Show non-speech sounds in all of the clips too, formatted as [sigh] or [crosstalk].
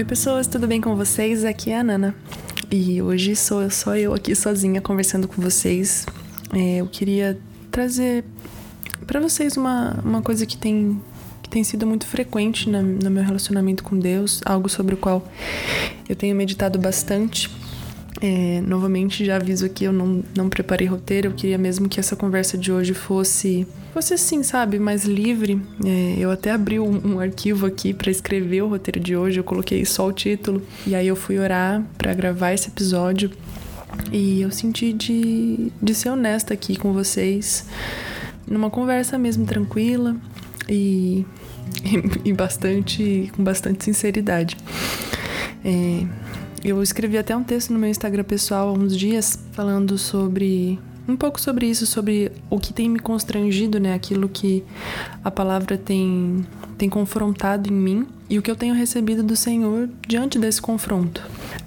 Oi, pessoas, tudo bem com vocês? Aqui é a Nana. E hoje sou só eu aqui sozinha conversando com vocês. É, eu queria trazer para vocês uma, uma coisa que tem, que tem sido muito frequente na, no meu relacionamento com Deus, algo sobre o qual eu tenho meditado bastante. É, novamente, já aviso aqui, eu não, não preparei roteiro, eu queria mesmo que essa conversa de hoje fosse, fosse assim, sabe, mais livre. É, eu até abri um, um arquivo aqui para escrever o roteiro de hoje, eu coloquei só o título, e aí eu fui orar para gravar esse episódio. E eu senti de, de ser honesta aqui com vocês, numa conversa mesmo tranquila e, e, [laughs] e bastante, com bastante sinceridade. É, eu escrevi até um texto no meu Instagram pessoal há uns dias falando sobre um pouco sobre isso, sobre o que tem me constrangido, né? Aquilo que a palavra tem, tem confrontado em mim e o que eu tenho recebido do Senhor diante desse confronto.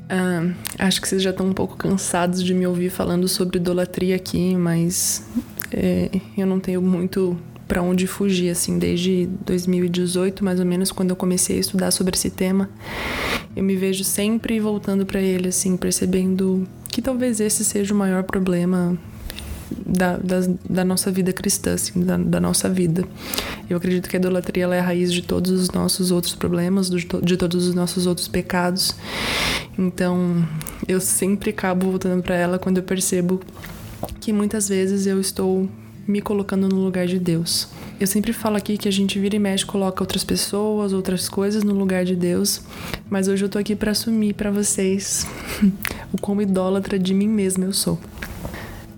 Ah, acho que vocês já estão um pouco cansados de me ouvir falando sobre idolatria aqui, mas é, eu não tenho muito para onde fugir, assim, desde 2018, mais ou menos, quando eu comecei a estudar sobre esse tema. Eu me vejo sempre voltando para ele, assim, percebendo que talvez esse seja o maior problema da, da, da, nossa vida cristã, assim, da, da, nossa vida. Eu acredito que a idolatria é a raiz de todos os nossos outros problemas, de, de todos os nossos outros pecados. Então, eu sempre acabo voltando para ela quando eu percebo que muitas vezes eu estou me colocando no lugar de Deus. Eu sempre falo aqui que a gente vira e mexe, coloca outras pessoas, outras coisas no lugar de Deus, mas hoje eu tô aqui para assumir para vocês [laughs] o como idólatra de mim mesma eu sou.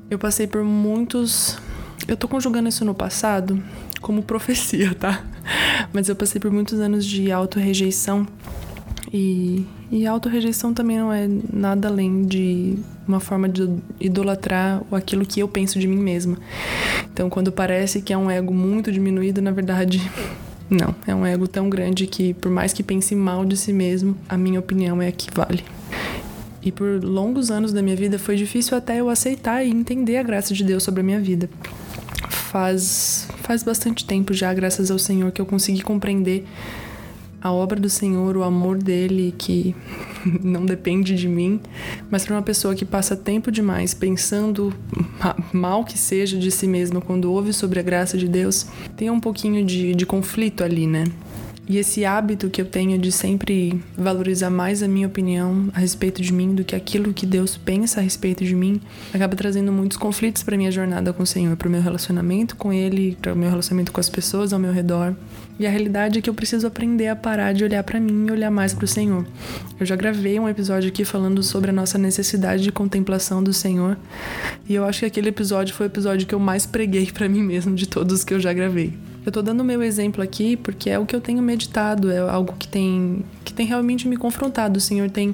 Eu passei por muitos. Eu tô conjugando isso no passado como [laughs] profecia, tá? Mas eu passei por muitos anos de auto-rejeição. E, e auto-rejeição também não é nada além de uma forma de idolatrar aquilo que eu penso de mim mesma. Então, quando parece que é um ego muito diminuído, na verdade, [laughs] não. É um ego tão grande que, por mais que pense mal de si mesmo, a minha opinião é a que vale. E por longos anos da minha vida foi difícil até eu aceitar e entender a graça de Deus sobre a minha vida. Faz, faz bastante tempo já, graças ao Senhor, que eu consegui compreender a obra do Senhor, o amor dele que [laughs] não depende de mim, mas para uma pessoa que passa tempo demais pensando mal que seja de si mesma quando ouve sobre a graça de Deus, tem um pouquinho de, de conflito ali, né? E esse hábito que eu tenho de sempre valorizar mais a minha opinião a respeito de mim do que aquilo que Deus pensa a respeito de mim, acaba trazendo muitos conflitos para minha jornada com o Senhor, para o meu relacionamento com Ele, para o meu relacionamento com as pessoas ao meu redor. E a realidade é que eu preciso aprender a parar de olhar para mim e olhar mais para o Senhor. Eu já gravei um episódio aqui falando sobre a nossa necessidade de contemplação do Senhor, e eu acho que aquele episódio foi o episódio que eu mais preguei para mim mesmo de todos que eu já gravei. Eu tô dando o meu exemplo aqui porque é o que eu tenho meditado, é algo que tem que tem realmente me confrontado. O Senhor tem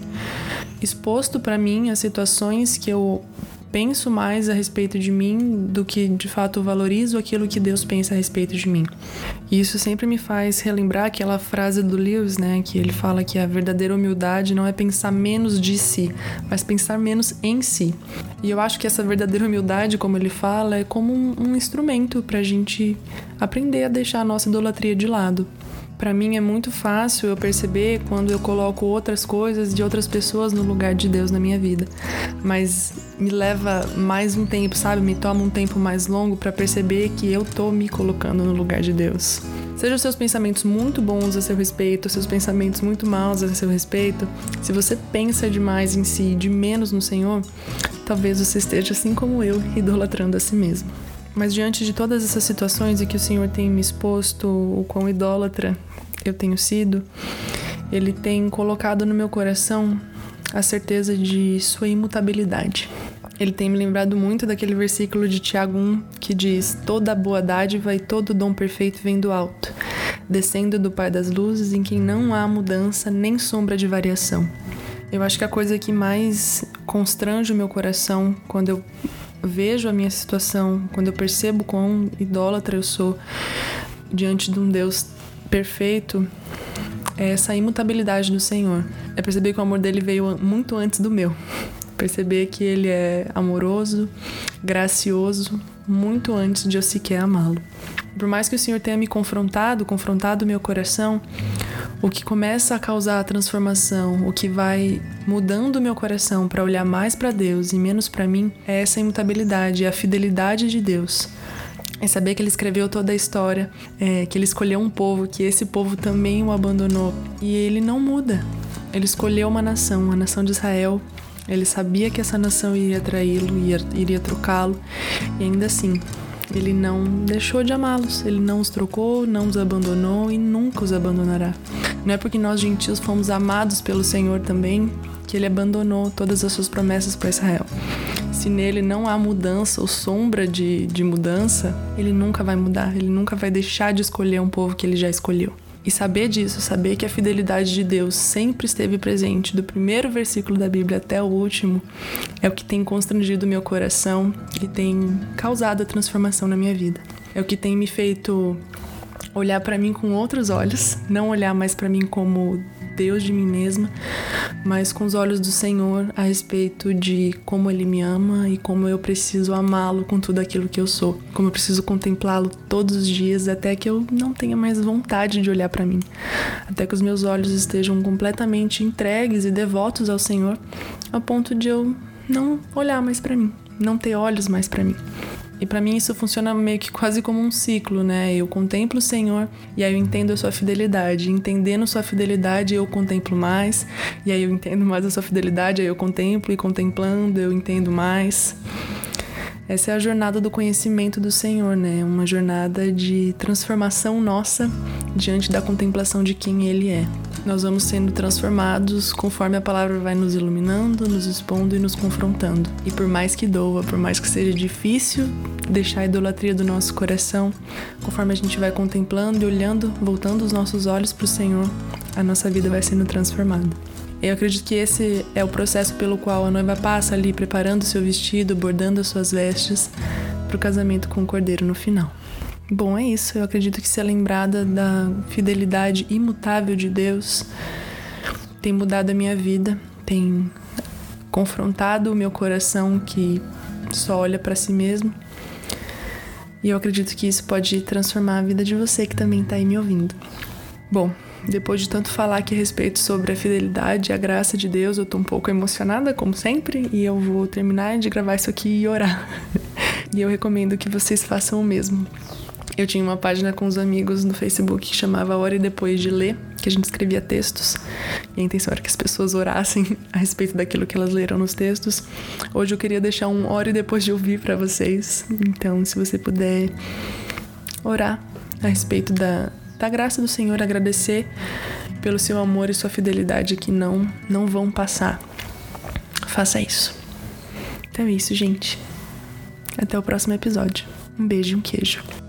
exposto para mim as situações que eu penso mais a respeito de mim do que de fato valorizo aquilo que Deus pensa a respeito de mim. E isso sempre me faz relembrar aquela frase do Lewis, né, que ele fala que a verdadeira humildade não é pensar menos de si, mas pensar menos em si. E eu acho que essa verdadeira humildade, como ele fala, é como um, um instrumento para a gente aprender a deixar a nossa idolatria de lado. Para mim é muito fácil eu perceber quando eu coloco outras coisas de outras pessoas no lugar de Deus na minha vida. Mas me leva mais um tempo, sabe? Me toma um tempo mais longo para perceber que eu tô me colocando no lugar de Deus. Sejam seus pensamentos muito bons a seu respeito, seus pensamentos muito maus a seu respeito, se você pensa demais em si, de menos no Senhor, talvez você esteja assim como eu, idolatrando a si mesmo. Mas diante de todas essas situações em que o Senhor tem me exposto, o quão idólatra eu tenho sido, Ele tem colocado no meu coração a certeza de Sua imutabilidade. Ele tem me lembrado muito daquele versículo de Tiago 1 que diz: Toda boa dádiva e todo dom perfeito vem do alto, descendo do Pai das luzes, em quem não há mudança nem sombra de variação. Eu acho que a coisa que mais constrange o meu coração quando eu vejo a minha situação, quando eu percebo quão idólatra eu sou diante de um Deus perfeito, é essa imutabilidade do Senhor. É perceber que o amor dele veio muito antes do meu. Perceber que ele é amoroso, gracioso, muito antes de eu sequer amá-lo. Por mais que o Senhor tenha me confrontado, confrontado meu coração, O que começa a causar a transformação, o que vai mudando o meu coração para olhar mais para Deus e menos para mim, é essa imutabilidade, a fidelidade de Deus. É saber que ele escreveu toda a história, é, que ele escolheu um povo, que esse povo também o abandonou. E ele não muda. Ele escolheu uma nação, a nação de Israel. Ele sabia que essa nação iria traí-lo, iria, trocá-lo. E ainda assim, ele não deixou de amá-los, ele não os trocou, não os abandonou e nunca os abandonará. Não é porque nós gentios fomos amados pelo Senhor também que ele abandonou todas as suas promessas para Israel. Se nele não há mudança ou sombra de, de mudança, ele nunca vai mudar, ele nunca vai deixar de escolher um povo que ele já escolheu. E saber disso, saber que a fidelidade de Deus sempre esteve presente, do primeiro versículo da Bíblia até o último, é o que tem constrangido meu coração e tem causado a transformação na minha vida. É o que tem me feito olhar para mim com outros olhos, não olhar mais para mim como Deus de mim mesma, mas com os olhos do Senhor a respeito de como Ele me ama e como eu preciso amá-lo com tudo aquilo que eu sou, como eu preciso contemplá-lo todos os dias até que eu não tenha mais vontade de olhar para mim, até que os meus olhos estejam completamente entregues e devotos ao Senhor, a ponto de eu não olhar mais para mim, não ter olhos mais para mim. E para mim isso funciona meio que quase como um ciclo, né? Eu contemplo o Senhor e aí eu entendo a sua fidelidade. Entendendo sua fidelidade, eu contemplo mais. E aí eu entendo mais a sua fidelidade, aí eu contemplo e contemplando, eu entendo mais. Essa é a jornada do conhecimento do Senhor, né? Uma jornada de transformação nossa diante da contemplação de quem Ele é nós vamos sendo transformados conforme a palavra vai nos iluminando, nos expondo e nos confrontando. E por mais que doa, por mais que seja difícil deixar a idolatria do nosso coração, conforme a gente vai contemplando e olhando, voltando os nossos olhos para o Senhor, a nossa vida vai sendo transformada. Eu acredito que esse é o processo pelo qual a noiva passa ali preparando seu vestido, bordando as suas vestes para o casamento com o cordeiro no final. Bom, é isso. Eu acredito que ser lembrada da fidelidade imutável de Deus tem mudado a minha vida, tem confrontado o meu coração que só olha para si mesmo. E eu acredito que isso pode transformar a vida de você que também está aí me ouvindo. Bom, depois de tanto falar aqui a respeito sobre a fidelidade e a graça de Deus, eu tô um pouco emocionada, como sempre, e eu vou terminar de gravar isso aqui e orar. [laughs] e eu recomendo que vocês façam o mesmo. Eu tinha uma página com os amigos no Facebook que chamava Hora e Depois de Ler, que a gente escrevia textos. E a intenção era que as pessoas orassem [laughs] a respeito daquilo que elas leram nos textos. Hoje eu queria deixar um Hora e Depois de Ouvir para vocês. Então, se você puder orar a respeito da, da graça do Senhor, agradecer pelo seu amor e sua fidelidade que não, não vão passar. Faça isso. Então é isso, gente. Até o próximo episódio. Um beijo e um queijo.